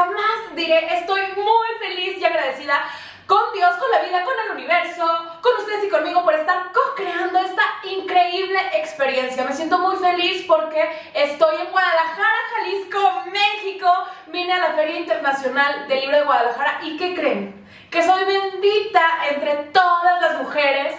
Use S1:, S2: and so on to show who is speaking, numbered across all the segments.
S1: Jamás diré? Estoy muy feliz y agradecida con Dios, con la vida, con el universo, con ustedes y conmigo por estar co-creando esta increíble experiencia. Me siento muy feliz porque estoy en Guadalajara, Jalisco, México. Vine a la Feria Internacional del Libro de Guadalajara y ¿qué creen? Que soy bendita entre todas las mujeres.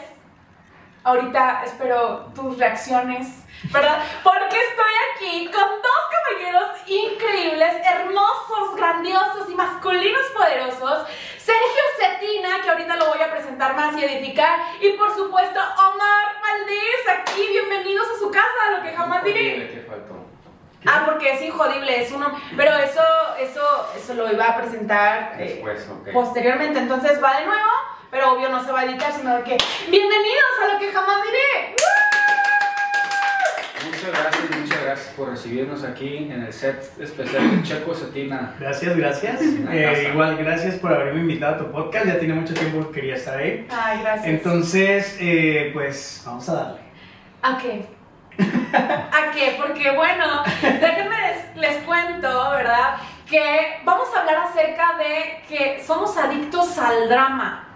S1: Ahorita espero tus reacciones, ¿verdad? Porque estoy aquí con dos caballeros increíbles, hermosos, grandiosos y masculinos poderosos. Sergio Cetina, que ahorita lo voy a presentar más y edificar. Y por supuesto, Omar Valdés, aquí, bienvenidos a su casa, lo que jamás diré. Ah, porque es injodible, es uno. Pero eso, eso, eso lo iba a presentar eh, posteriormente. Entonces va de nuevo, pero obvio no se va a editar, sino que. ¡Bienvenidos a lo que jamás diré!
S2: Muchas gracias, muchas gracias por recibirnos aquí en el set especial de Checo Cetina.
S3: Gracias, gracias. Eh, igual, gracias por haberme invitado a tu podcast. Ya tiene mucho tiempo que quería estar ahí.
S1: Ay, gracias.
S3: Entonces, eh, pues vamos a darle.
S1: ¿A qué? ¿A qué? Porque bueno, déjenme les, les cuento, ¿verdad? Que vamos a hablar acerca de que somos adictos al drama.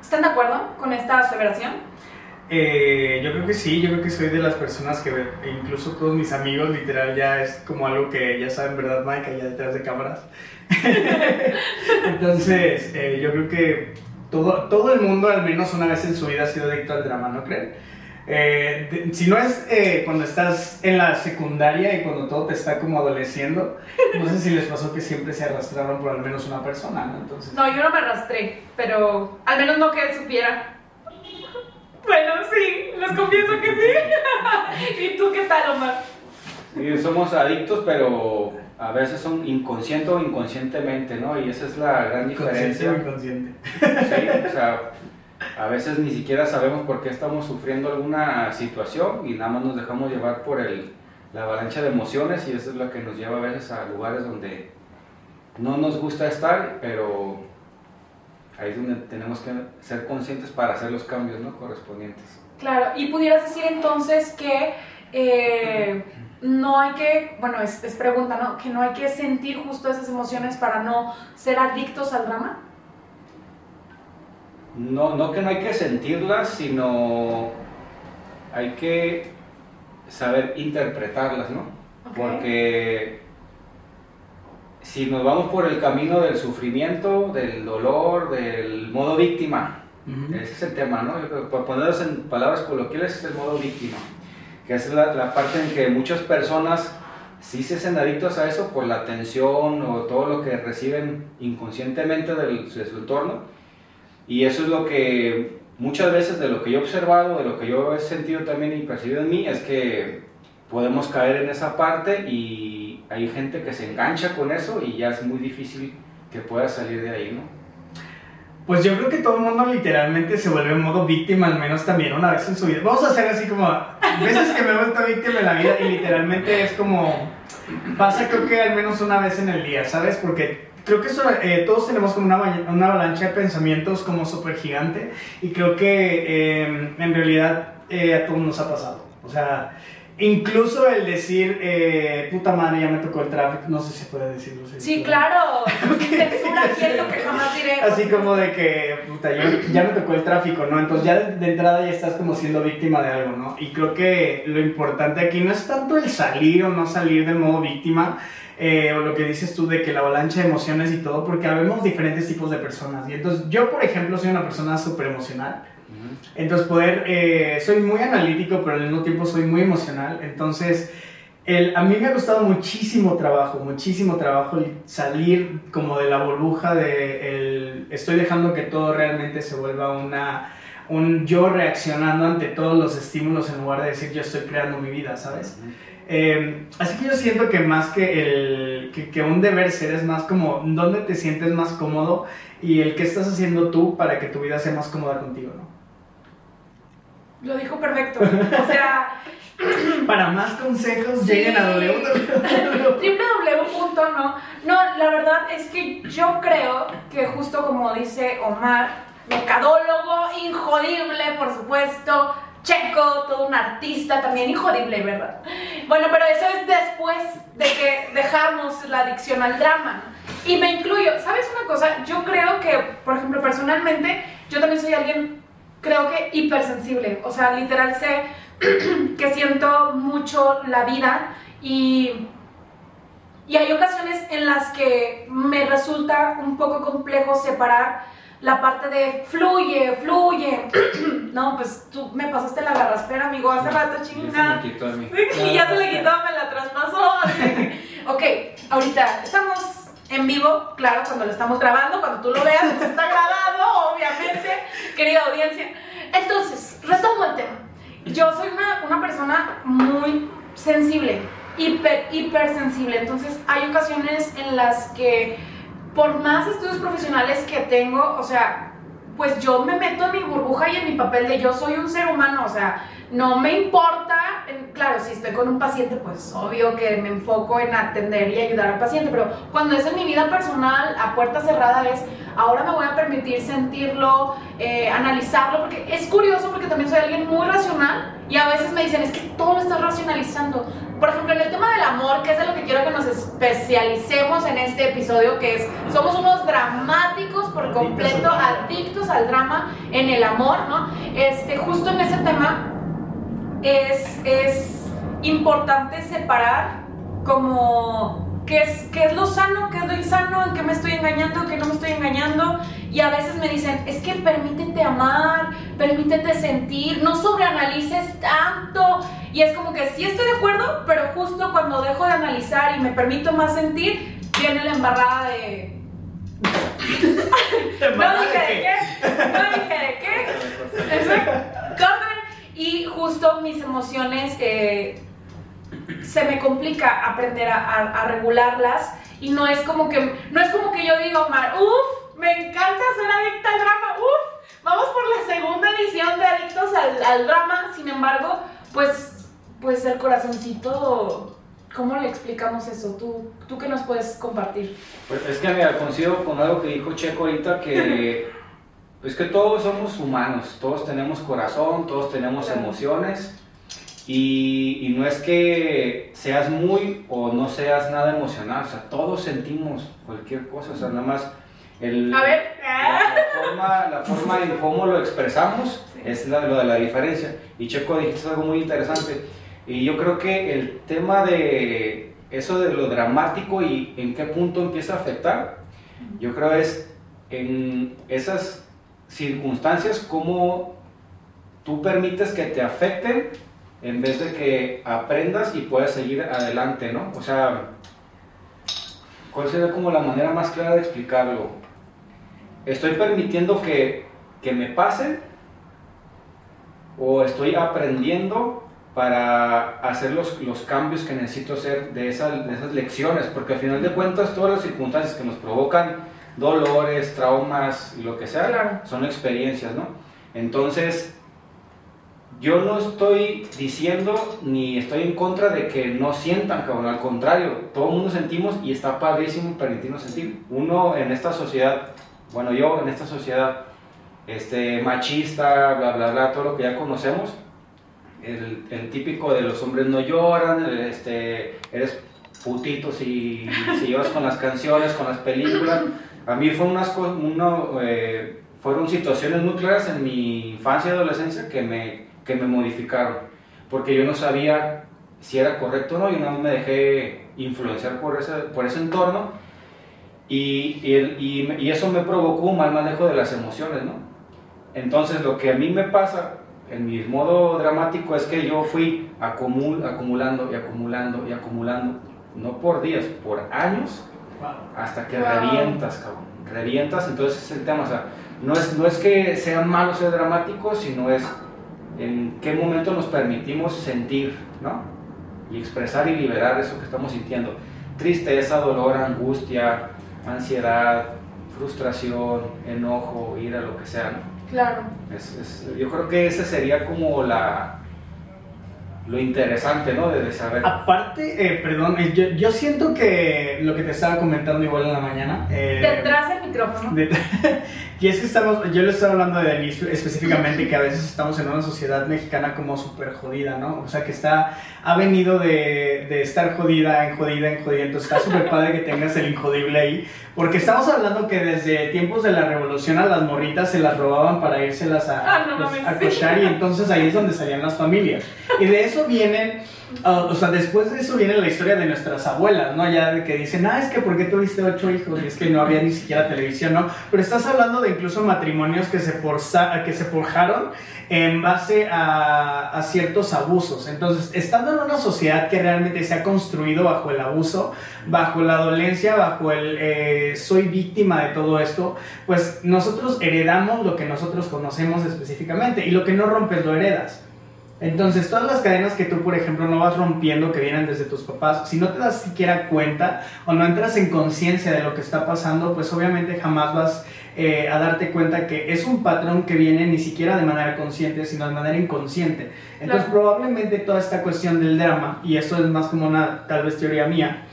S1: ¿Están de acuerdo con esta aseveración?
S3: Eh, yo creo que sí, yo creo que soy de las personas que, e incluso todos mis amigos, literal, ya es como algo que ya saben, ¿verdad, Mike? Allá detrás de cámaras. Entonces, eh, yo creo que todo, todo el mundo, al menos una vez en su vida, ha sido adicto al drama, ¿no creen? Eh, de- si no es eh, cuando estás en la secundaria y cuando todo te está como adoleciendo, no sé si les pasó que siempre se arrastraron por al menos una persona, ¿no? Entonces,
S1: No, yo no me arrastré, pero al menos no que él supiera. Bueno, sí, les confieso que sí. ¿Y tú qué tal, Omar?
S2: Y somos adictos, pero a veces son inconsciente o inconscientemente, ¿no? Y esa es la gran
S3: consciente o
S2: diferencia.
S3: inconsciente.
S2: Sí, o sea, a veces ni siquiera sabemos por qué estamos sufriendo alguna situación y nada más nos dejamos llevar por el, la avalancha de emociones y eso es lo que nos lleva a veces a lugares donde no nos gusta estar, pero ahí es donde tenemos que ser conscientes para hacer los cambios ¿no? correspondientes.
S1: Claro, y pudieras decir entonces que eh, no hay que, bueno, es, es pregunta, ¿no? Que no hay que sentir justo esas emociones para no ser adictos al drama.
S2: No, no que no hay que sentirlas, sino hay que saber interpretarlas, ¿no? Porque si nos vamos por el camino del sufrimiento, del dolor, del modo víctima, ese es el tema, ¿no? Yo creo que Por ponerlos en palabras coloquiales, es el modo víctima, que es la, la parte en que muchas personas sí se hacen adictos a eso por la atención o todo lo que reciben inconscientemente del- de su entorno. Y eso es lo que muchas veces de lo que yo he observado, de lo que yo he sentido también y percibido en mí, es que podemos caer en esa parte y hay gente que se engancha con eso y ya es muy difícil que pueda salir de ahí, ¿no?
S3: Pues yo creo que todo el mundo literalmente se vuelve en modo víctima, al menos también una vez en su vida. Vamos a hacer así como veces que me he vuelto víctima en la vida y literalmente es como pasa creo que al menos una vez en el día, ¿sabes? Porque creo que eso, eh, todos tenemos como una, una avalancha de pensamientos como súper gigante y creo que eh, en realidad eh, a todos nos ha pasado. O sea, Incluso el decir, eh, puta madre, ya me tocó el tráfico, no sé si se puede decirlo.
S1: Sí,
S3: sí,
S1: claro. Censura aquí es lo que jamás diré.
S3: Así como de que, puta, yo, ya me tocó el tráfico, ¿no? Entonces ya de, de entrada ya estás como siendo víctima de algo, ¿no? Y creo que lo importante aquí no es tanto el salir o no salir del modo víctima, eh, o lo que dices tú de que la avalancha de emociones y todo, porque habemos diferentes tipos de personas. Y entonces yo, por ejemplo, soy una persona súper emocional. Entonces poder, eh, soy muy analítico, pero al mismo tiempo soy muy emocional. Entonces, el, a mí me ha costado muchísimo trabajo, muchísimo trabajo salir como de la burbuja de el, estoy dejando que todo realmente se vuelva una, un yo reaccionando ante todos los estímulos en lugar de decir yo estoy creando mi vida, ¿sabes? Eh, así que yo siento que más que, el, que, que un deber ser es más como dónde te sientes más cómodo y el qué estás haciendo tú para que tu vida sea más cómoda contigo, ¿no?
S1: Lo dijo perfecto. O sea,
S3: Para más consejos,
S1: Sí.
S3: lleguen a W.
S1: www. No, no, la verdad es que yo creo que justo como dice Omar, mercadólogo, injodible, por supuesto, checo, todo un artista también, injodible, ¿verdad? Bueno, pero eso es después de que dejamos la adicción al drama. Y me incluyo, ¿sabes una cosa? Yo creo que, por ejemplo, personalmente, yo también soy alguien, creo que hipersensible. O sea, literal sé que siento mucho la vida y, y hay ocasiones en las que me resulta un poco complejo separar la parte de fluye, fluye. no, pues tú me pasaste la garraspera, amigo, hace rato, chingada.
S2: me quitó a mí.
S1: Y ya se le quitó, me la traspasó. ok, ahorita estamos en vivo, claro, cuando lo estamos grabando, cuando tú lo veas, pues está grabado, obviamente, querida audiencia. Entonces, retomo el tema. Yo soy una, una persona muy sensible, hiper, hipersensible. Entonces, hay ocasiones en las que, por más estudios profesionales que tengo, o sea, pues yo me meto en mi burbuja y en mi papel de yo soy un ser humano, o sea, no me importa, claro, si estoy con un paciente, pues obvio que me enfoco en atender y ayudar al paciente, pero cuando es en mi vida personal, a puerta cerrada, es, ahora me voy a permitir sentirlo, eh, analizarlo, porque es curioso porque también soy alguien muy racional y a veces me dicen, es que todo lo estás racionalizando. Por ejemplo, en el tema del amor, que es de lo que quiero que nos especialicemos en este episodio, que es, somos unos dramáticos por completo, adictos al drama en el amor, ¿no? Este, justo en ese tema es, es importante separar como qué es, qué es lo sano, qué es lo insano, en qué me estoy engañando, qué no me estoy engañando. Y a veces me dicen, es que permítete amar, permítete sentir, no sobreanalices tanto. Y es como que sí estoy de acuerdo, pero justo cuando dejo de analizar y me permito más sentir, viene la embarrada de... No dije de qué, no dije de qué. Corren. Y justo mis emociones eh, se me complica aprender a, a- a regularlas y no es como que no es como que yo digo, Mar, uff, me encanta ser adicta al drama, uff, vamos por la segunda edición de Adictos al, al Drama, sin embargo, pues, pues el corazoncito, ¿cómo le explicamos eso? ¿Tú, tú qué nos puedes compartir?
S2: Pues es que mira, coincido con algo que dijo Checo ahorita, que es que todos somos humanos, todos tenemos corazón, todos tenemos
S1: Claro.
S2: emociones y, y no es que seas muy o no seas nada emocional, o sea, todos sentimos cualquier cosa, o sea, nada más el,
S1: A ver,
S2: la, la forma, la forma en cómo lo expresamos
S1: Sí.
S2: es la- lo de la diferencia. Y Checo dijiste algo muy interesante. Y yo creo que el tema de eso de lo dramático y en qué punto empieza a afectar, yo creo es en esas circunstancias cómo tú permites que te afecten en vez de que aprendas y puedas seguir adelante, ¿no? O sea, ¿cuál sería como la manera más clara de explicarlo? ¿Estoy permitiendo que, que me pasen? ¿O estoy aprendiendo para hacer los, los cambios que necesito hacer de esas, de esas lecciones? Porque al final de cuentas todas las circunstancias que nos provocan dolores, traumas lo que sea,
S1: Claro.
S2: son experiencias, ¿no? Entonces, yo no estoy diciendo ni estoy en contra de que no sientan, cabrón. Al contrario, todo el mundo sentimos y está padrísimo permitirnos sentir. Uno en esta sociedad, bueno, yo en esta sociedad este, machista, bla, bla, bla, todo lo que ya conocemos, el, el típico de los hombres no lloran, este, eres putito si, si llevas con las canciones, con las películas. A mí fue unas uno, eh, fueron situaciones muy claras en mi infancia y adolescencia que me, que me modificaron, porque yo no sabía si era correcto o no, y no me dejé influenciar por ese, por ese entorno, y, y, y, eso me provocó un mal manejo de las emociones, ¿no? Entonces lo que a mí me pasa en mi modo dramático es que yo fui acumul, acumulando y acumulando y acumulando, no por días, por años, hasta que revientas, cabrón. Revientas, entonces es el tema, o sea, no es, no es que sea malo ser dramático, sino es en qué momento nos permitimos sentir, ¿no? Y expresar y liberar eso que estamos sintiendo. Tristeza, dolor, angustia, ansiedad, frustración, enojo, ira, lo que sea, ¿no?
S1: Claro.
S2: Es, yo creo que ese sería como la lo interesante, ¿no? De, saber.
S3: Aparte, eh, perdón, eh, yo, yo, siento que lo que te estaba comentando igual en la mañana.
S1: Eh, Detrás del micrófono.
S3: y es que estamos, yo le estaba hablando de mí específicamente, que a veces estamos en una sociedad mexicana como súper jodida, ¿no? O sea, que está, ha venido de, de estar jodida en jodida en jodida, entonces está súper padre que tengas el injodible ahí, porque estamos hablando que desde tiempos de la revolución a las morritas se las robaban para irselas a,
S1: ah, no,
S3: pues, a cochar y entonces ahí es donde salían las familias. Y de eso vienen Ah, o sea, después de eso viene la historia de nuestras abuelas, ¿no? Ya de que dicen, ah, es que ¿por qué tuviste ocho hijos? Y es que no había ni siquiera televisión, ¿no? Pero estás hablando de incluso matrimonios que se, forza, que se forjaron en base a, a, ciertos abusos. Entonces, estando en una sociedad que realmente se ha construido bajo el abuso, bajo la dolencia, bajo el eh, soy víctima de todo esto, pues nosotros heredamos lo que nosotros conocemos específicamente y lo que no rompes lo heredas. Entonces, todas las cadenas que tú, por ejemplo, no vas rompiendo, que vienen desde tus papás, si no te das siquiera cuenta o no entras en conciencia de lo que está pasando, pues obviamente jamás vas eh, a darte cuenta que es un patrón que viene ni siquiera de manera consciente, sino de manera inconsciente. Entonces, probablemente toda esta cuestión del drama, y esto es más como una tal vez teoría mía,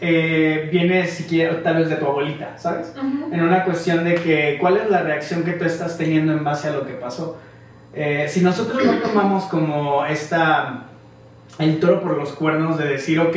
S3: eh, viene siquiera tal vez de tu abuelita, ¿sabes? En una cuestión de que cuál es la reacción que tú estás teniendo en base a lo que pasó. Eh, si nosotros no tomamos como esta el toro por los cuernos de decir, ok,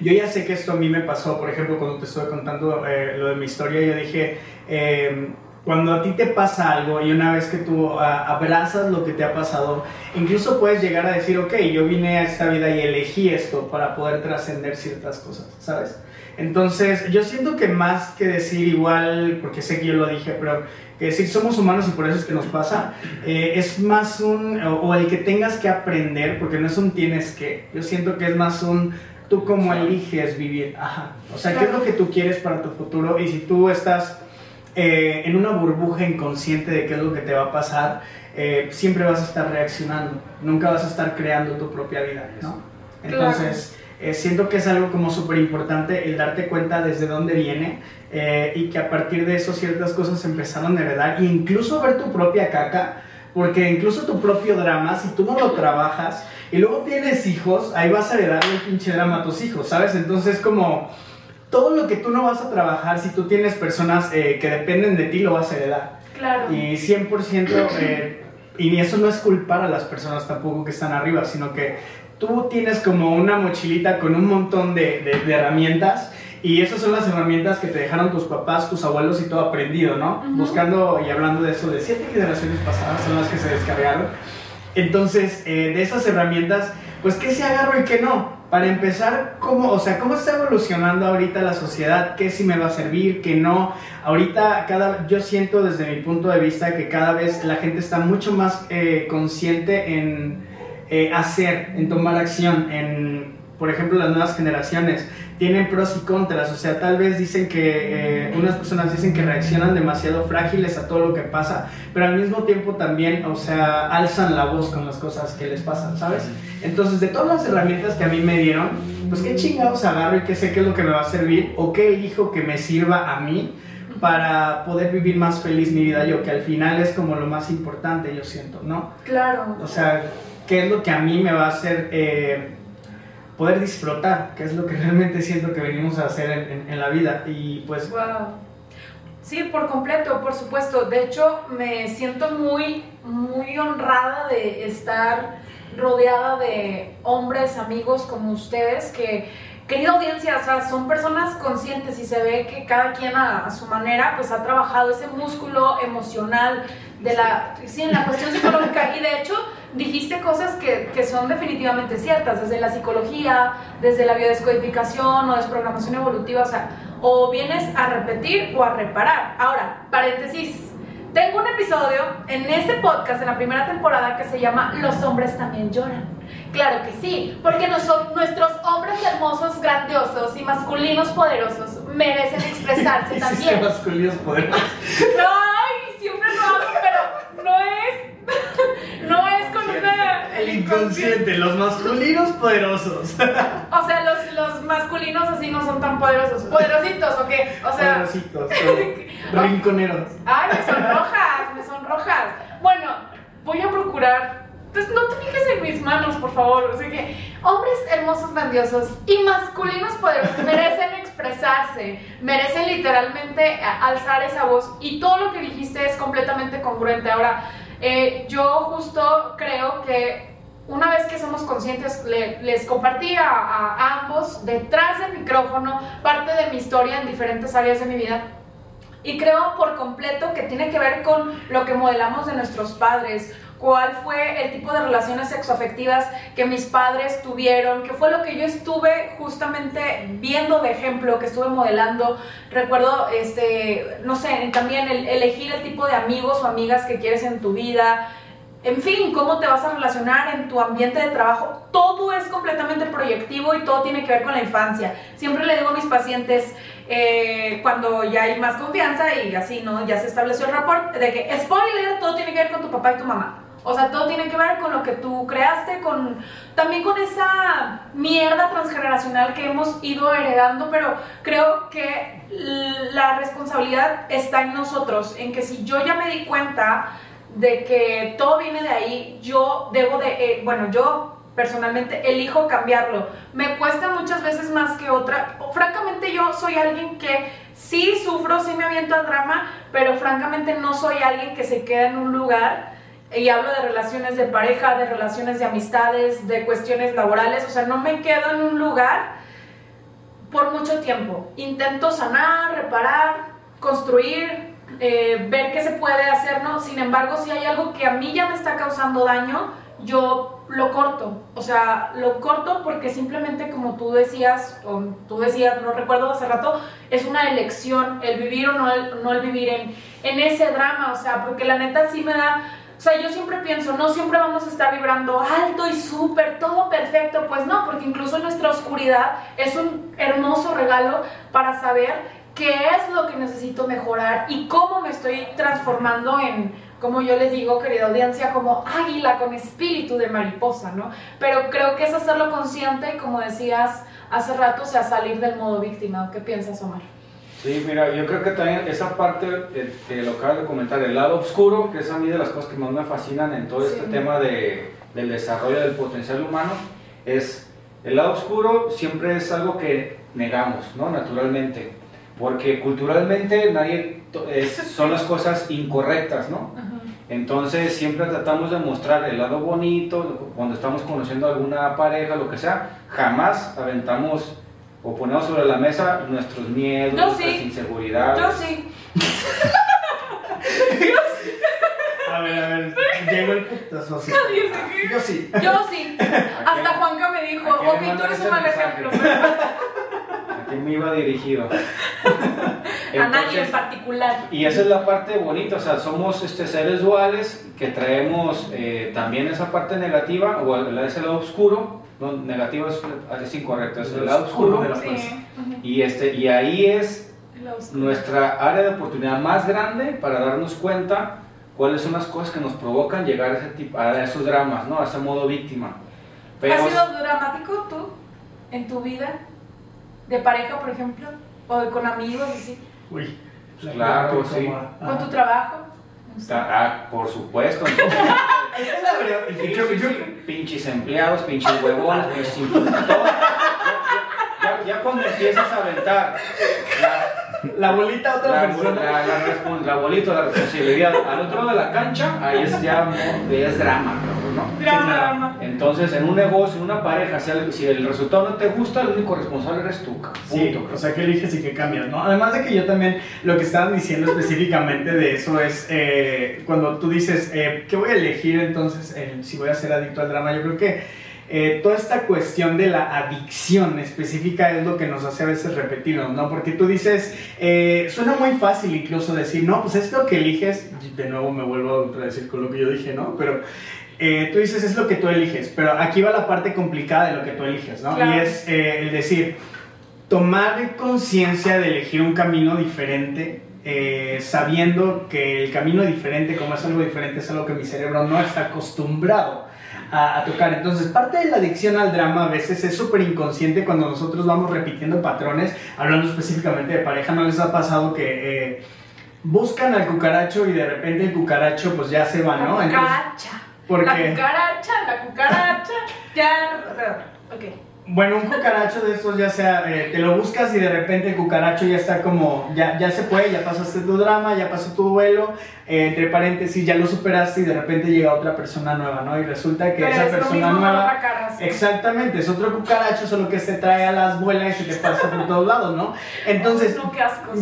S3: yo ya sé que esto a mí me pasó, por ejemplo, cuando te estoy contando eh, lo de mi historia, yo dije, em, cuando a ti te pasa algo y una vez que tú abrazas lo que te ha pasado, incluso puedes llegar a decir, ok, yo vine a esta vida y elegí esto para poder trascender ciertas cosas, ¿sabes? Entonces, yo siento que más que decir igual, porque sé que yo lo dije, pero que decir somos humanos y por eso es que nos pasa, eh, es más un, o, el que tengas que aprender, porque no es un tienes que, yo siento que es más un tú cómo eliges vivir, ajá, o sea, qué es lo que tú quieres para tu futuro y si tú estás eh, en una burbuja inconsciente de qué es lo que te va a pasar, eh, siempre vas a estar reaccionando, nunca vas a estar creando tu propia vida, ¿no? Entonces... siento que es algo como súper importante el darte cuenta desde dónde viene eh, y que a partir de eso ciertas cosas empezaron a heredar e incluso ver tu propia caca, porque incluso tu propio drama, si tú no lo trabajas y luego tienes hijos, ahí vas a heredar el pinche drama a tus hijos, ¿sabes? Entonces como todo lo que tú no vas a trabajar, si tú tienes personas eh, que dependen de ti, lo vas a heredar.
S1: Claro.
S3: Y 100%, eh, y eso no es culpar a las personas tampoco que están arriba, sino que tú tienes como una mochilita con un montón de, de, de herramientas y esas son las herramientas que te dejaron tus papás, tus abuelos y todo aprendido, ¿no? Buscando y hablando de eso, de siete generaciones pasadas son las que se descargaron. Entonces, eh, de esas herramientas, pues, ¿qué se agarró y qué no? Para empezar, ¿cómo, o sea, ¿cómo está evolucionando ahorita la sociedad? ¿Qué sí me va a servir? ¿Qué no? Ahorita, cada, yo siento desde mi punto de vista que cada vez la gente está mucho más eh, consciente en eh, hacer, en tomar acción, en, por ejemplo, las nuevas generaciones tienen pros y contras, o sea, tal vez dicen que eh, unas personas dicen que reaccionan demasiado frágiles a todo lo que pasa, pero al mismo tiempo también, o sea, alzan la voz con las cosas que les pasan, ¿sabes? Entonces, de todas las herramientas que a mí me dieron, pues qué chingados agarro y qué sé qué es lo que me va a servir o qué elijo que me sirva a mí para poder vivir más feliz mi vida yo, que al final es como lo más importante, yo siento, ¿no?
S1: Claro.
S3: O sea, qué es lo que a mí me va a hacer... Eh, poder disfrutar, que es lo que realmente siento que venimos a hacer en, la vida. Y pues...
S1: Wow. Sí, por completo, por supuesto. De hecho, me siento muy, muy honrada de estar rodeada de hombres, amigos como ustedes que querida audiencia, o sea, son personas conscientes y se ve que cada quien a, su manera pues ha trabajado ese músculo emocional de la, sí, en la cuestión psicológica y de hecho dijiste cosas que, que son definitivamente ciertas, desde la psicología, desde la biodescodificación o desprogramación evolutiva, o sea, o vienes a repetir o a reparar. Ahora, paréntesis, tengo un episodio en este podcast, en la primera temporada, que se llama Los hombres también lloran. Claro que sí, porque nuestros hombres hermosos, grandiosos y masculinos poderosos merecen expresarse también.
S3: masculinos poderosos.
S1: Ay, siempre lo hago, pero no es. No es con una.
S3: El inconsciente, los masculinos poderosos.
S1: O sea, los, los masculinos así no son tan poderosos. ¿Poderositos o qué? O sea.
S3: Poderositos, rinconeros.
S1: Ay, me son rojas, me son rojas. Bueno, voy a procurar entonces no te fijes en mis manos, por favor. O sea que hombres hermosos, grandiosos y masculinos poderosos merecen expresarse, merecen literalmente alzar esa voz. Y todo lo que dijiste es completamente congruente. Ahora, eh, yo justo creo que una vez que somos conscientes, les compartí a, a ambos detrás del micrófono parte de mi historia en diferentes áreas de mi vida. Y creo por completo que tiene que ver con lo que modelamos de nuestros padres cuál fue el tipo de relaciones sexoafectivas que mis padres tuvieron, qué fue lo que yo estuve justamente viendo de ejemplo, que estuve modelando. Recuerdo, este, no sé, también el, elegir el tipo de amigos o amigas que quieres en tu vida. En fin, cómo te vas a relacionar en tu ambiente de trabajo, todo es completamente proyectivo y todo tiene que ver con la infancia. Siempre le digo a mis pacientes, eh, cuando ya hay más confianza y así, ¿no? Ya se estableció el rapport, de que, spoiler, todo tiene que ver con tu papá y tu mamá. O sea, todo tiene que ver con lo que tú creaste, con también con esa mierda transgeneracional que hemos ido heredando, pero creo que la responsabilidad está en nosotros, en que si yo ya me di cuenta de que todo viene de ahí, yo debo de, eh, bueno, yo personalmente elijo cambiarlo. Me cuesta muchas veces más que otra. Francamente yo soy alguien que sí sufro, sí me aviento al drama, pero francamente no soy alguien que se queda en un lugar y hablo de relaciones de pareja, de relaciones de amistades, de cuestiones laborales, o sea, no me quedo en un lugar por mucho tiempo. Intento sanar, reparar, construir, eh, ver qué se puede hacer, ¿no? Sin embargo, si hay algo que a mí ya me está causando daño, yo lo corto, o sea, lo corto porque simplemente como tú decías, o tú decías, no recuerdo hace rato, es una elección el vivir o no el, vivir en, en ese drama, o sea, porque la neta sí me da o sea, yo siempre pienso, no siempre vamos a estar vibrando alto y súper, todo perfecto. Pues no, porque incluso nuestra oscuridad es un hermoso regalo para saber qué es lo que necesito mejorar y cómo me estoy transformando en, como yo les digo, querida audiencia, como águila con espíritu de mariposa, ¿no? Pero creo que es hacerlo consciente, como decías hace rato, o sea, salir del modo víctima. ¿Qué piensas, Omar?
S2: Sí, mira, yo creo que también esa parte eh, que lo acabas de comentar, el lado oscuro, que es a mí de las cosas que más me fascinan en todo este tema de, del desarrollo del potencial humano, es el lado oscuro siempre es algo que negamos, ¿no? Naturalmente, porque culturalmente nadie son las cosas incorrectas, ¿no? Entonces siempre tratamos de mostrar el lado bonito, cuando estamos conociendo a alguna pareja, lo que sea, jamás aventamos o ponemos sobre la mesa nuestros miedos, nuestras inseguridades.
S1: Yo sí.
S3: A ver, a ver, llegó el putazo. Sí.
S1: Yo sí. Yo sí. Hasta Juanca me dijo, ok, tú eres un mal ejemplo.
S2: ¿A quién me iba dirigido?
S1: a nadie en particular.
S2: Y esa es la parte bonita, o sea, somos este, seres duales que traemos eh, también esa parte negativa, o ese lado oscuro, no, negativo es, incorrecto, es el lado oscuro. Y, este, y ahí es nuestra área de oportunidad más grande para darnos cuenta cuáles son las cosas que nos provocan llegar a, ese tipo, a esos dramas, ¿no? a ese modo víctima.
S1: ¿Has sido dramático tú en tu vida? ¿De pareja, por ejemplo? ¿O con amigos? Así?
S3: Uy,
S2: claro, sí.
S1: ¿Con tu trabajo?
S2: Ah, por supuesto. Pinches empleados, pinches huevones, pinches ya, ya, cuando empiezas a aventar
S3: la bolita otra
S2: la,
S3: persona.
S2: La, la, la bolita, la responsabilidad. Al otro lado de la cancha, ahí es ya es drama, cabrón, ¿no?
S1: Drama.
S2: Entonces, en un negocio, en una pareja, si el, resultado no te gusta, el único responsable eres tú, cabrón.
S3: Sí,
S2: Punto,
S3: o sea, que eliges y que cambias, ¿no? Además de que yo también, lo que estaban diciendo específicamente de eso es eh, cuando tú dices, eh, ¿qué voy a elegir entonces eh, si voy a ser adicto al drama? Yo creo que eh, toda esta cuestión de la adicción específica es lo que nos hace a veces repetirnos, ¿no? Porque tú dices, eh, suena muy fácil incluso decir, no, pues es lo que eliges, de nuevo me vuelvo a decir con lo que yo dije, ¿no? Pero eh, tú dices, es lo que tú eliges, pero aquí va la parte complicada de lo que tú eliges, ¿no?
S1: Claro.
S3: Y es eh, el decir, tomar conciencia de elegir un camino diferente, eh, sabiendo que el camino diferente, como es algo diferente, es algo que mi cerebro no está acostumbrado a, a tocar. Entonces, parte de la adicción al drama a veces es súper inconsciente cuando nosotros vamos repitiendo patrones, hablando específicamente de pareja, ¿no les ha pasado que... eh, Buscan al cucaracho y de repente el cucaracho pues ya se va, ¿no? Entonces,
S1: cucaracha.
S3: ¿por
S1: La cucaracha, la cucaracha. Ya. Ok.
S3: Bueno, un cucaracho de estos ya sea, eh, te lo buscas y de repente el cucaracho ya está como, ya, ya se fue, ya pasaste tu drama, ya pasó tu duelo, eh, entre paréntesis, ya lo superaste y de repente llega otra persona nueva, ¿no? Y resulta que
S1: Pero
S3: esa
S1: es
S3: persona nueva...
S1: cara, sí.
S3: Exactamente, es otro cucaracho, solo que se trae a las vuelas y se te pasa por todos lados, ¿no? Entonces,
S1: No,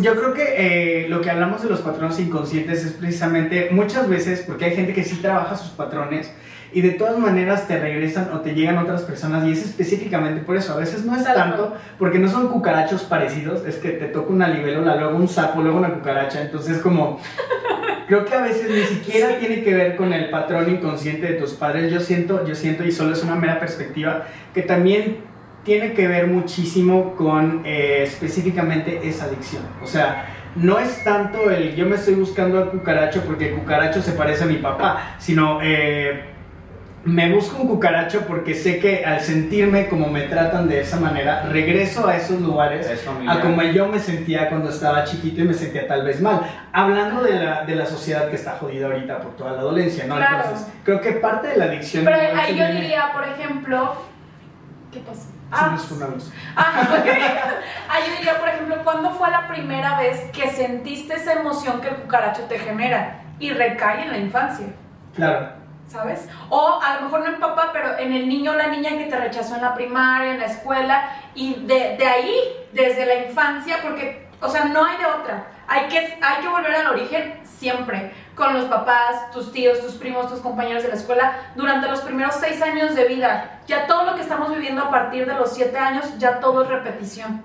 S3: yo creo que eh, lo que hablamos de los patrones inconscientes es precisamente muchas veces, porque hay gente que sí trabaja sus patrones y de todas maneras te regresan o te llegan otras personas y es específicamente por eso. A veces no es tanto porque no son cucarachos parecidos, es que te toca una libélula, luego un sapo, luego una cucaracha, entonces como... Creo que a veces ni siquiera tiene que ver con el patrón inconsciente de tus padres. Yo siento, yo siento, y solo es una mera perspectiva, que también tiene que ver muchísimo con eh, específicamente esa adicción. O sea, no es tanto el yo me estoy buscando al cucaracho porque el cucaracho se parece a mi papá, sino eh, me busco un cucaracho porque sé que al sentirme como me tratan de esa manera, regreso a esos lugares
S2: Es familiar.
S3: a como yo me sentía cuando estaba chiquito y me sentía tal vez mal. Hablando de la, de la sociedad que está jodida ahorita por toda la dolencia, ¿no?
S1: Claro.
S3: Entonces, creo que parte de la adicción...
S1: Pero ahí yo
S3: viene-
S1: diría, por ejemplo. ¿Qué pasó?
S3: Sí,
S1: Ah,
S3: fundamos.
S1: Ah, ok. Ah, yo diría, por ejemplo, ¿cuándo fue la primera vez que sentiste esa emoción que el cucaracho te genera? Y recae en la infancia,
S3: Claro.
S1: ¿Sabes? O a lo mejor no en papá, pero en el niño o la niña que te rechazó en la primaria, en la escuela, y de, de ahí, desde la infancia, porque, o sea, no hay de otra. Hay que, hay que volver al origen siempre, con los papás, tus tíos, tus primos, tus compañeros de la escuela, durante los primeros seis años de vida. Ya todo lo que estamos viviendo a partir de los siete años, ya todo es repetición.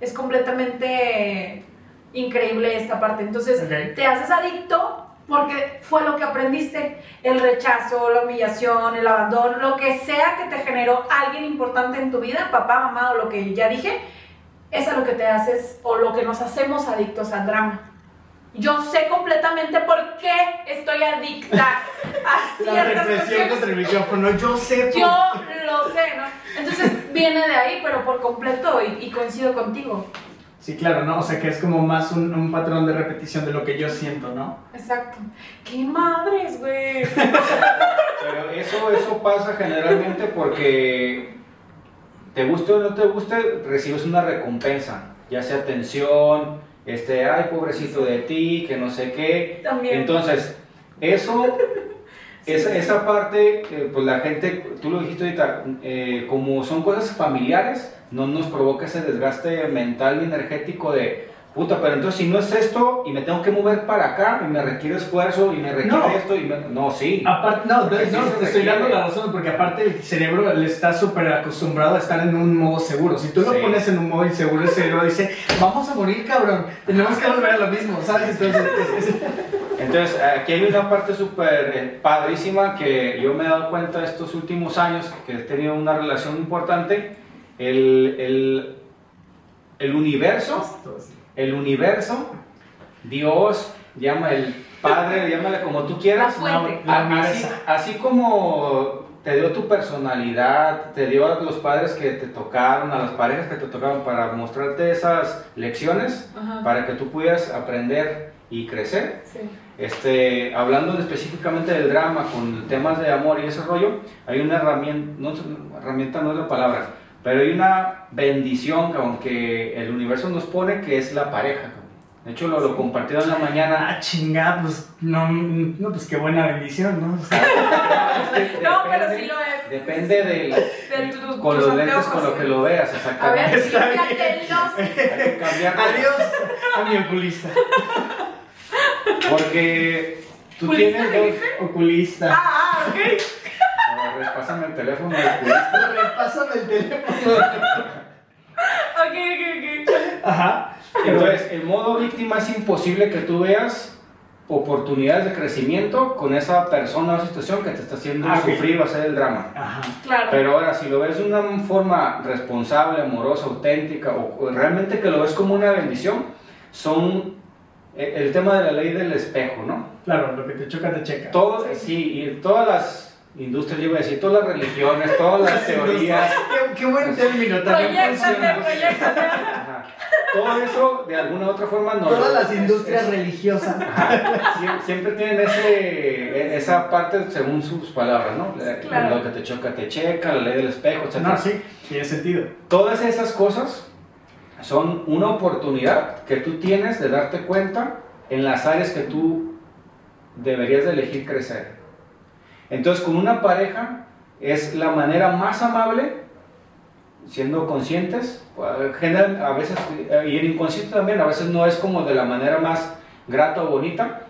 S1: Es completamente increíble esta parte. Entonces,
S3: Ok.
S1: te haces adicto porque fue lo que aprendiste. El rechazo, la humillación, el abandono, lo que sea que te generó alguien importante en tu vida, papá, mamá o lo que ya dije, es a lo que te haces o lo que nos hacemos adictos al drama. Yo sé completamente por qué estoy adicta a
S3: La
S1: ciertas
S3: represión
S1: cuestiones.
S3: contra el micrófono, yo sé por-
S1: Yo lo sé, ¿no? Entonces viene de ahí, pero por completo y, y coincido contigo.
S3: Sí, claro, ¿no? O sea que es como más un, un patrón de repetición de lo que yo siento, ¿no?
S1: Exacto. ¡Qué madres, güey!
S2: Pero eso, eso pasa generalmente porque te guste o no te guste, recibes una recompensa, ya sea atención, este, ay, pobrecito de ti, que no sé qué.
S1: También.
S2: Entonces, eso, esa, esa parte, eh, pues la gente, tú lo dijiste ahorita, eh, como son cosas familiares, no nos provoca ese desgaste mental y energético de, puta, pero entonces si no es esto y me tengo que mover para acá y me requiere esfuerzo y me requiere
S3: No.
S2: esto y me... No, sí.
S3: Aparte, no,
S2: sí
S3: te estoy dando la razón porque aparte el cerebro le está súper acostumbrado a estar en un modo seguro. Si tú lo
S2: Sí.
S3: pones en un modo inseguro, el cerebro dice, vamos a morir, cabrón, tenemos que volver a lo mismo, ¿sabes? Entonces, es- es-
S2: Entonces, aquí hay una parte súper eh, padrísima que yo me he dado cuenta estos últimos años, que he tenido una relación importante. El, el, el universo, el universo, Dios, llama el Padre, llámale como tú quieras.
S1: La fuente.
S3: La
S2: A- así, así como te dio tu personalidad, te dio a los padres que te tocaron, a las parejas que te tocaron para mostrarte esas lecciones,
S1: Ajá.
S2: para que tú pudieras aprender y crecer.
S1: Sí.
S2: Este, hablando específicamente del drama con temas de amor y ese rollo, hay una herramienta, no, herramienta no es la palabra, pero hay una bendición cabrón, que el universo nos pone que es la pareja. cabrón. De hecho, lo, lo compartieron en la mañana.
S3: Ah, chingada, pues no, no, pues qué buena bendición, ¿no? O sea,
S1: No, pero sí lo es.
S2: Depende del.
S1: De tu-
S2: con
S1: tus
S2: los lentes con lo que lo veas,
S1: A ver,
S2: exactamente.
S3: Está bien.
S1: límpiatelos.
S2: Hay que cambiarlo.
S3: adiós a mi oculista.
S2: Porque tú
S1: ¿Oculista
S2: tienes dos.
S3: Oculista.
S1: Ah, ah, ok.
S2: Pásame el teléfono del
S3: el teléfono.
S1: Ok, ok, ok.
S3: Ajá.
S2: Entonces, el modo víctima es imposible que tú veas oportunidades de crecimiento con esa persona o situación que te está haciendo
S3: Ah,
S2: sufrir o hacer el drama.
S3: Ajá.
S1: Claro.
S2: Pero ahora, si lo ves de una forma responsable, amorosa, auténtica, o, o realmente que lo ves como una bendición, son eh, el tema de la ley del espejo, ¿no?
S3: Claro, lo que te choca, te checa.
S2: Todo, sí, y todas las industrias, yo iba a decir, todas las religiones, todas las teorías,
S3: Qué, qué buen término, también
S1: Proyectate,
S3: funciona.
S1: proyectate.
S2: ajá, todo eso de alguna u otra forma no.
S3: Todas las industrias
S2: es-
S3: religiosas.
S2: Ajá, sie- siempre tienen ese, esa parte según sus palabras, ¿no? La-
S1: Claro.
S2: Lo que te choca te checa, la ley del espejo, etc.
S3: No, sí, tiene sentido.
S2: Todas esas cosas son una oportunidad que tú tienes de darte cuenta en las áreas que tú deberías de elegir crecer. Entonces, con una pareja es la manera más amable, siendo conscientes, eh, general, a veces, eh, y el inconsciente también, a veces no es como de la manera más grata o bonita,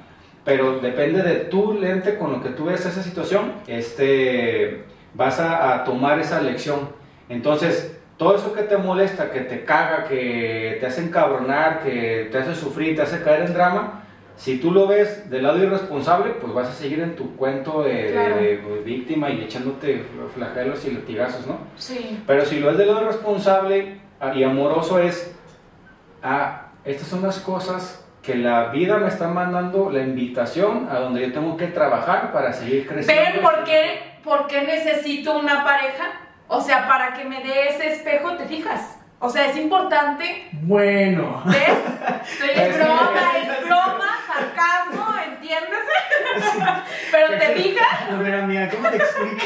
S2: pero depende de tu lente con lo que tú ves esa situación, este, vas a, a tomar esa lección. Entonces, todo eso que te molesta, que te caga, que te hace encabronar, que te hace sufrir, te hace caer en drama, si tú lo ves del lado irresponsable, pues vas a seguir en tu cuento de, de-
S1: Claro.
S2: de- de víctima y echándote flagelos y latigazos, ¿no?
S1: Sí.
S2: Pero si lo ves del lado responsable ah, y amoroso es, ah, estas son las cosas que la vida me está mandando, la invitación a donde yo tengo que trabajar para seguir creciendo.
S1: ¿Ven por qué, por qué necesito una pareja? O sea, para que me dé ese espejo, ¿te fijas? O sea, es importante.
S3: Bueno.
S1: ¿Ves? Estoy
S2: Es
S1: broma, es broma, sarcasmo, ¿entiendes? Pero te fijas.
S3: A ver, amiga, ¿cómo te explico?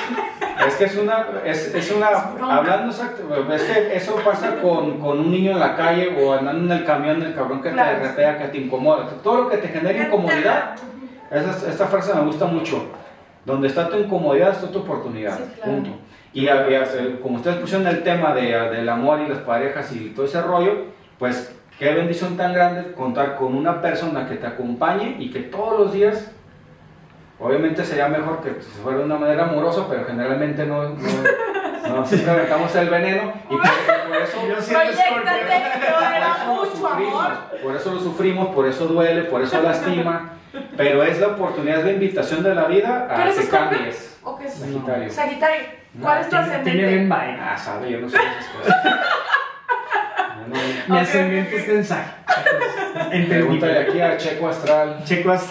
S2: Es que es una, es, es una,
S1: broma.
S2: hablando exacto, es que eso pasa con, con un niño en la calle o andando en el camión, el cabrón que
S1: Claro.
S2: te repea, que te incomoda, todo lo que te genera incomodidad, esa- esta frase me gusta mucho, donde está tu incomodidad está tu oportunidad,
S1: Sí, claro.
S2: punto. Y, como ustedes pusieron el tema de, del amor y las parejas y todo ese rollo, pues qué bendición tan grande contar con una persona que te acompañe y que todos los días Obviamente sería mejor que se fuera de una manera amorosa, pero generalmente no, no, no siempre aventamos el veneno y por, por eso,
S3: Yo siento
S2: por
S1: era
S2: eso lo
S1: mucho
S2: sufrimos,
S1: amor.
S2: por eso lo sufrimos, por eso duele, por eso lastima, pero es la oportunidad, es la invitación de la vida a
S1: ¿Pero es
S2: que cambies.
S1: ¿O qué es?
S2: Sagitario.
S1: Sagitario. ¿Cuál es tu
S3: Tiene- Tiene bien
S1: ascendente?
S3: vibe.
S2: Ah, sabe, yo no sé esas cosas.
S3: Ascendente
S1: ok.
S3: está en. Entendible.
S2: Pregúntale aquí a Checo Astral.
S3: Chicos,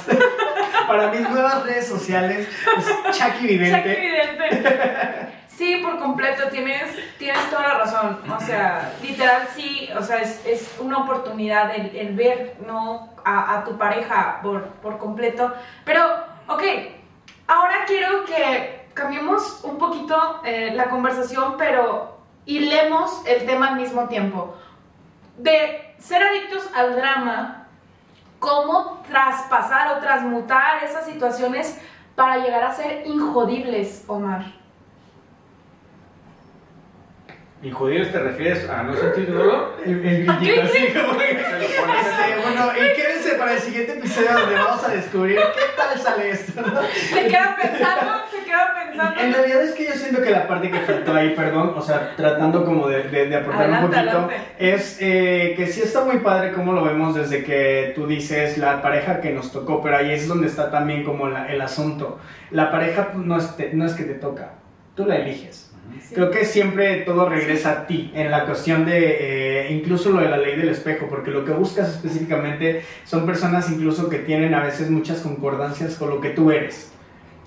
S3: para mis nuevas redes sociales, es Chucky Vidente.
S1: Chucky Vidente. Sí, por completo, tienes, tienes toda la razón. O sea, literal sí, o sea, es, es una oportunidad el, el ver ¿no? a, a tu pareja por, por completo. Pero, ok, ahora quiero que cambiemos un poquito eh, la conversación, pero hilemos el tema al mismo tiempo. De ser adictos al drama, cómo traspasar o transmutar esas situaciones para llegar a ser injodibles, Omar.
S2: ¿Injodibles te refieres a no sentir dolor?
S3: El, el grillito así como que-
S2: Se lo pones
S3: Este, bueno, y quédense para el siguiente episodio donde vamos a descubrir qué tal sale esto. ¿no?
S1: Se queda pensando, se queda pensando.
S3: En realidad es que yo siento que la parte que faltó ahí, perdón, o sea, tratando como de, de- de aportar un
S1: Adelante,
S3: poquito,
S1: adelante.
S3: es eh, que sí está muy padre como lo vemos desde que tú dices la pareja que nos tocó, pero ahí es donde está también como la- el asunto. La pareja no es, te- no es que te toca, tú la eliges.
S1: Sí.
S3: Creo que siempre todo regresa a ti en la cuestión de eh, incluso lo de la ley del espejo, porque lo que buscas específicamente son personas incluso que tienen a veces muchas concordancias con lo que tú eres.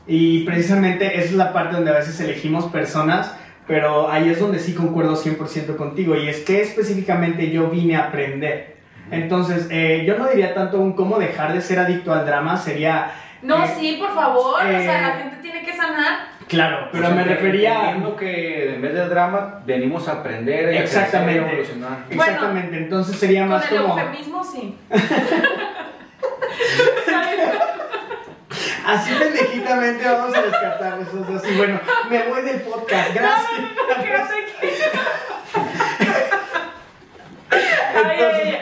S3: Y precisamente esa es la parte donde a veces elegimos personas, pero ahí es donde sí concuerdo 100% contigo, y es que específicamente yo vine a aprender. Entonces, eh, yo no diría tanto un cómo dejar de ser adicto al drama, sería
S1: No,
S3: Eh,
S1: sí, por favor. o sea,
S3: eh,
S1: la gente tiene que sanar.
S3: Claro, pero
S2: O sea,
S3: me refería...
S2: entendiendo que en vez de drama venimos a aprender y a crecer y a
S3: Exactamente.
S2: evolucionar.
S3: Exactamente, entonces sería
S1: Con
S3: más
S1: el
S3: como...
S1: eufemismo, sí.
S3: Así pendejitamente vamos a descartar esos dos. Y bueno, me voy del podcast, gracias. Entonces,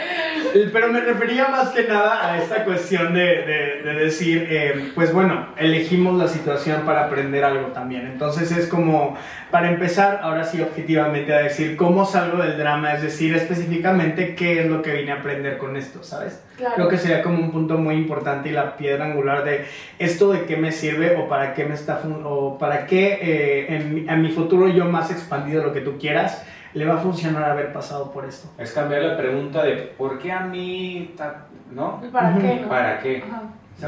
S3: Pero me refería más que nada a esta cuestión de, de- de decir, eh, pues bueno, elegimos la situación para aprender algo también. Entonces es como, para empezar, ahora sí objetivamente a decir cómo salgo del drama, es decir, específicamente qué es lo que vine a aprender con esto, ¿sabes?
S1: Claro.
S3: Creo que sería como un punto muy importante y la piedra angular de esto de qué me sirve o para qué me está o para qué eh, en, en mi futuro yo más expandido lo que tú quieras le va a funcionar haber pasado por esto.
S2: Es cambiar la pregunta de ¿por qué a mí? ta- ¿No?
S1: ¿Para qué? no?
S2: ¿Para qué?
S1: Ajá.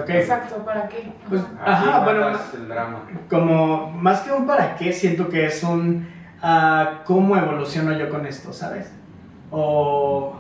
S1: Exacto, ¿para qué?
S3: Pues,
S1: Ajá.
S2: Así
S3: Ajá, bueno,
S2: matas el drama.
S3: como más que un para qué, siento que es un ah, cómo evoluciono yo con esto, ¿sabes? O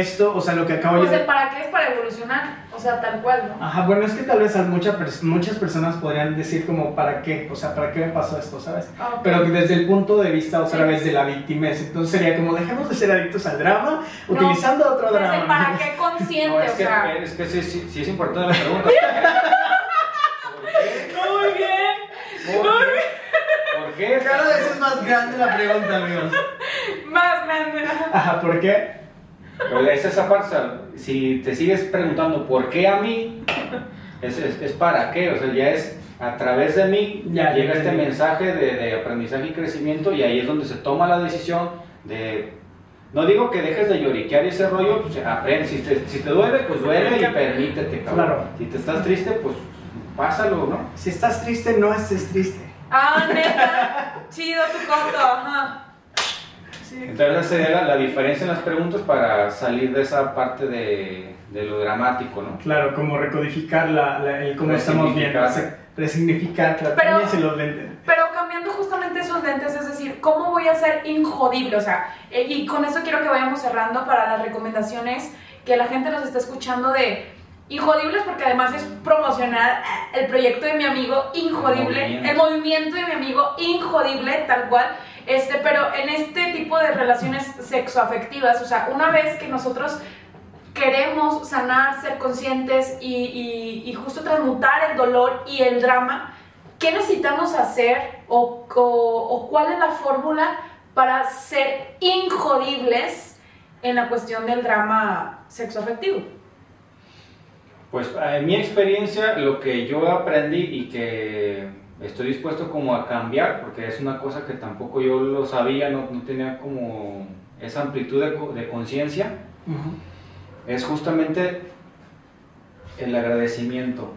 S3: esto, o sea, lo que acabo
S1: Pues
S3: yo
S1: el para qué es para evolucionar, o sea, tal cual, ¿no?
S3: Ajá, bueno, es que tal vez mucha pers- muchas personas podrían decir como, ¿para qué? O sea, ¿para qué me pasó esto, sabes?
S1: Ah, ok.
S3: Pero desde el punto de vista otra vez de la victimez, entonces sería como, dejemos de ser adictos al drama,
S1: No,
S3: utilizando otro
S1: Desde
S3: drama.
S1: el para qué consciente,
S2: No, es
S1: o
S2: que,
S1: sea.
S2: es que sí, sí- sí es importante la pregunta.
S1: Muy bien.
S2: ¿Por qué? ¿Por qué?
S3: Cada vez es más grande la pregunta, amigos.
S1: Más grande. ajá.
S3: Ajá, ¿por qué?
S2: Pero es esa parte, si te sigues preguntando ¿por qué a mí? Es, es, es para qué, o sea, ya es a través de mí
S3: Ya,
S2: llega
S3: ya
S2: este mensaje de, de aprendizaje y crecimiento y ahí es donde se toma la decisión de... No digo que dejes de lloriquear ese rollo, pues aprende, si te, si te duele, pues duele y permítete, cabrón.
S3: Claro.
S2: Si te estás triste, pues pásalo, ¿no?
S3: Si estás triste, no estés triste.
S1: Ah, neta. Chido tu coto, ajá.
S2: Entonces esa sería la, la diferencia en las preguntas para salir de esa parte de, de lo dramático, ¿no?
S3: Claro, como recodificar la, la- el cómo estamos viendo.
S2: Resignificar.
S1: Pero-
S3: los lentes.
S1: Pero cambiando justamente esos lentes, es decir, ¿cómo voy a ser injodible? O sea, eh, y con eso quiero que vayamos cerrando para las recomendaciones que la gente nos está escuchando de injodibles, porque además es promocionar el proyecto de mi amigo Injodible,
S2: El movimiento.
S1: el movimiento de mi amigo Injodible, tal cual. Este, pero en este tipo de relaciones sexoafectivas, o sea, una vez que nosotros queremos sanar, ser conscientes y, y- y justo transmutar el dolor y el drama, ¿qué necesitamos hacer o, o- o cuál es la fórmula para ser injodibles en la cuestión del drama sexoafectivo?
S2: Pues en mi experiencia, lo que yo aprendí y que estoy dispuesto como a cambiar, porque es una cosa que tampoco yo lo sabía, no, no tenía como esa amplitud de conciencia, es justamente el agradecimiento.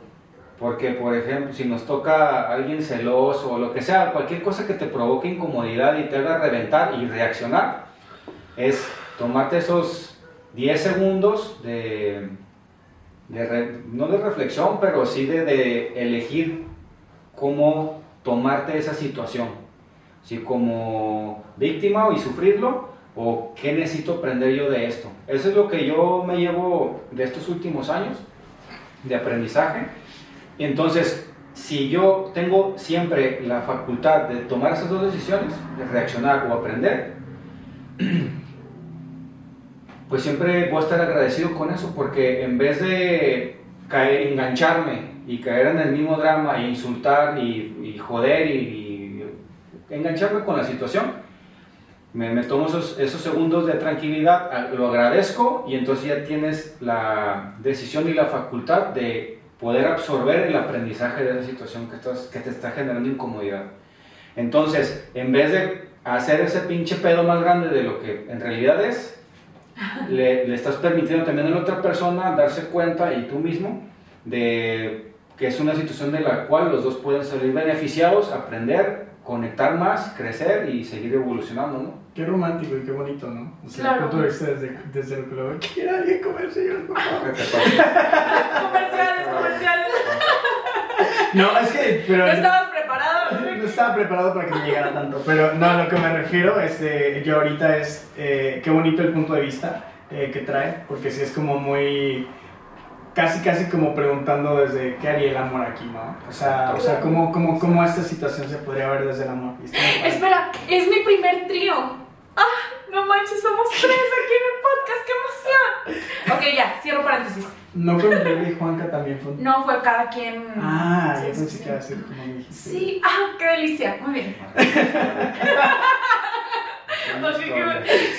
S2: Porque, por ejemplo, si nos toca alguien celoso o lo que sea, cualquier cosa que te provoque incomodidad y te haga reventar y reaccionar, es tomarte esos 10 segundos de, de no de reflexión, pero sí de, elegir cómo tomarte esa situación. Si como víctima y sufrirlo, o qué necesito aprender yo de esto. Eso es lo que yo me llevo de estos últimos años de aprendizaje. Entonces, si yo tengo siempre la facultad de tomar esas dos decisiones, de reaccionar o aprender, pues siempre voy a estar agradecido con eso, porque en vez de caer, engancharme y caer en el mismo drama e insultar y, y joder y, engancharme con la situación, me, tomo esos, esos segundos de tranquilidad, lo agradezco y entonces ya tienes la decisión y la facultad de poder absorber el aprendizaje de esa situación que, estás, que te está generando incomodidad. Entonces, en vez de hacer ese pinche pedo más grande de lo que en realidad es, le, le estás permitiendo también a la otra persona darse cuenta y tú mismo de que es una situación de la cual los dos pueden salir beneficiados, aprender, conectar más, crecer y seguir evolucionando, ¿no?
S3: Qué romántico y qué bonito, ¿no? O sea,
S1: Claro.
S3: el desde, desde lo que lo veo. ¿Quiere alguien comerse yo? por favor?
S1: Comerciales, comerciales.
S3: No, es que, pero...
S1: ¿No estabas preparado?
S3: No estaba preparado para que me llegara tanto, pero no, a lo que me refiero, este, yo ahorita es, eh, qué bonito el punto de vista eh, que trae, porque sí es como muy, casi casi como preguntando desde qué haría el amor aquí, ¿no? O sea, o sea ¿cómo, cómo, cómo esta situación se podría ver desde el amor.
S1: Espera, es mi primer trío. ¡Ah! No manches, somos tres aquí en el podcast, ¡qué emoción! Ok, ya, cierro paréntesis.
S3: No con Lili y Juanca también fue.
S1: No fue cada quien.
S3: Ah,
S1: Sí,
S3: yo
S1: sí,
S3: que ser como dijiste.
S1: Sí, ah, qué delicia. Muy bien.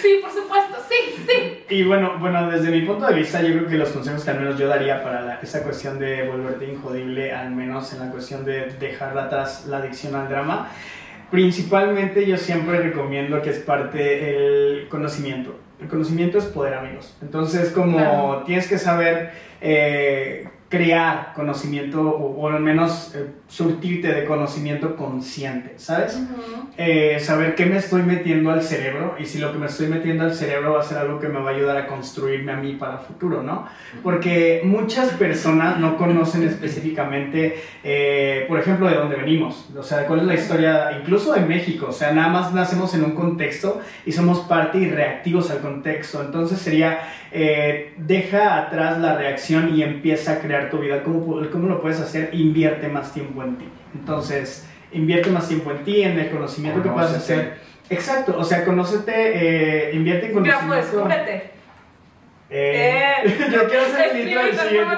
S1: Sí, por supuesto, sí, sí.
S3: Y bueno, bueno, desde mi punto de vista, yo creo que los consejos que al menos yo daría para la- esta cuestión de volverte injodible, al menos en la cuestión de dejar atrás la adicción al drama, principalmente yo siempre recomiendo que es parte el conocimiento. El conocimiento es poder, amigos. Entonces, como
S1: Claro.
S3: tienes que saber eh, crear conocimiento o, o al menos eh, surtirte de conocimiento consciente, ¿sabes? eh, saber qué me estoy metiendo al cerebro y si lo que me estoy metiendo al cerebro va a ser algo que me va a ayudar a construirme a mí para el futuro, ¿no? Porque muchas personas no conocen específicamente, eh, por ejemplo, de dónde venimos, o sea, cuál es la historia, incluso de México, o sea, nada más nacemos en un contexto y somos parte y reactivos al contexto, entonces sería, eh, deja atrás la reacción y empieza a crear tu vida, ¿cómo, cómo lo puedes hacer? Invierte más tiempo en ti, entonces invierte más tiempo en ti, en el conocimiento que puedas hacer. Exacto, o sea, conócete, eh, invierte en
S1: Grafo,
S3: conocimiento.
S1: descúbrete.
S3: Eh, yo quiero ser el
S1: Escribe
S3: del siguiente,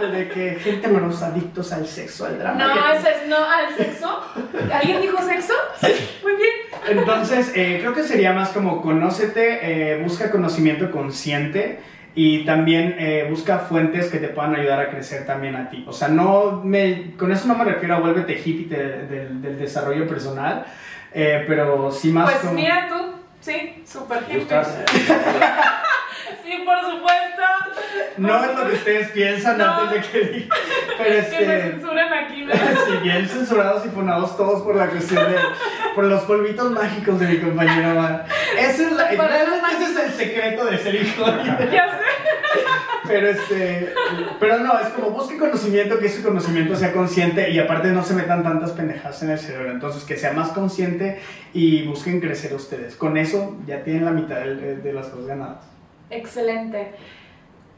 S3: de que gente amorosa, adictos al sexo, al drama.
S1: No, ese es no al sexo. ¿Alguien dijo sexo? Muy bien.
S3: Entonces, eh, creo que sería más como conócete, eh, busca conocimiento consciente y también eh, busca fuentes que te puedan ayudar a crecer también a ti. O sea, no me, con eso no me refiero a vuélvete hippie de- del- del desarrollo personal, eh, pero sí más
S1: Pues
S3: como...
S1: mira tú, sí, súper hippie. Sí, por supuesto.
S3: No es lo que ustedes piensan
S1: No.
S3: antes de que diga. Pero
S1: Que me
S3: este.
S1: censuran aquí, ¿no?
S3: Si bien censurados y funados todos por la cuestión de. por los polvitos mágicos de mi compañero Omar. Ese es, la, ese es el secreto de ser hijo.
S1: Ya sé.
S3: Pero este. Pero no, es como busque conocimiento, que ese conocimiento sea consciente y aparte no se metan tantas pendejadas en el cerebro. Entonces que sea más consciente y busquen crecer ustedes. Con eso ya tienen la mitad de, de las cosas ganadas.
S1: Excelente.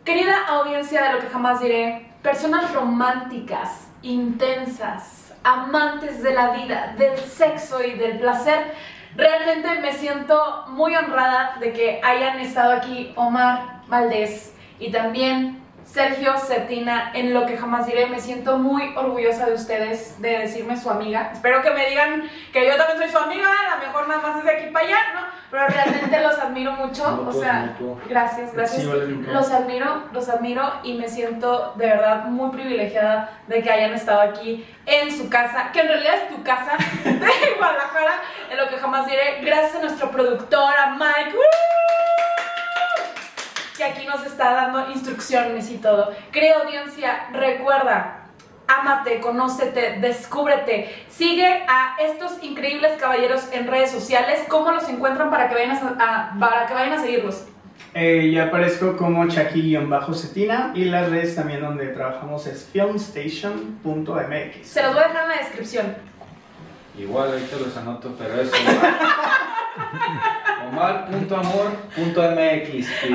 S1: Querida audiencia de lo que jamás diré, personas románticas, intensas, amantes de la vida, del sexo y del placer, realmente me siento muy honrada de que hayan estado aquí Omar Valdés y también Sergio Cetina en lo que jamás diré. Me siento muy orgullosa de ustedes, de decirme su amiga. Espero que me digan que yo también soy su amiga, a lo mejor nada más es de aquí para allá, ¿no? Pero realmente los admiro mucho. O
S2: Mutuo,
S1: sea, gracias, gracias.
S3: Sí, vale, nunca.
S1: Los admiro, los admiro y me siento de verdad muy privilegiada de que hayan estado aquí en su casa, que en realidad es tu casa de Guadalajara, en lo que jamás diré. Gracias a nuestro productor, a Mike. ¡Woo! Que aquí nos está dando instrucciones y todo. Creo, audiencia, recuerda, ámate, conócete, descúbrete. Sigue a estos increíbles caballeros en redes sociales. ¿Cómo los encuentran para que vayan a, a- para que vayan a seguirlos?
S3: Eh, yo aparezco como Chucky-Cetina y las redes también donde trabajamos es filmstation.mx.
S1: Se los voy a dejar en la descripción.
S2: Igual ahorita los anoto, pero es Y-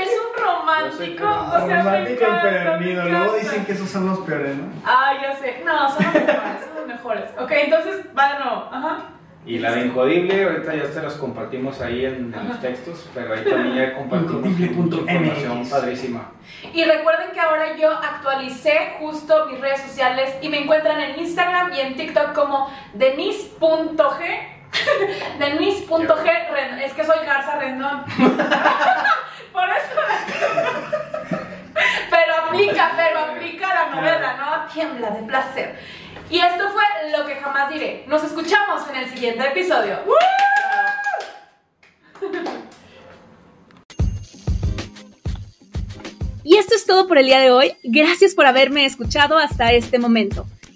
S1: Es un romántico. O sea, me
S3: Romántico
S1: me.
S3: Luego dicen que esos son los peores, ¿no?
S1: Ah, ya sé. No, son los mejores, son los mejores. Ok, entonces va de nuevo. Ajá.
S2: Y la de Incodible, ahorita ya se los compartimos ahí en, en los textos, pero ahí también ya compartimos información padrísima.
S1: Y recuerden que ahora yo actualicé justo mis redes sociales y me encuentran en Instagram y en TikTok como denise.g. denise.g. Ren- Es que soy Garza Rendón. Por eso. Pero aplica, pero aplica la novela, ¿no? Tiembla de placer. Y esto fue lo que jamás diré. Nos escuchamos en el siguiente episodio.
S4: Y esto es todo por el día de hoy. Gracias por haberme escuchado hasta este momento.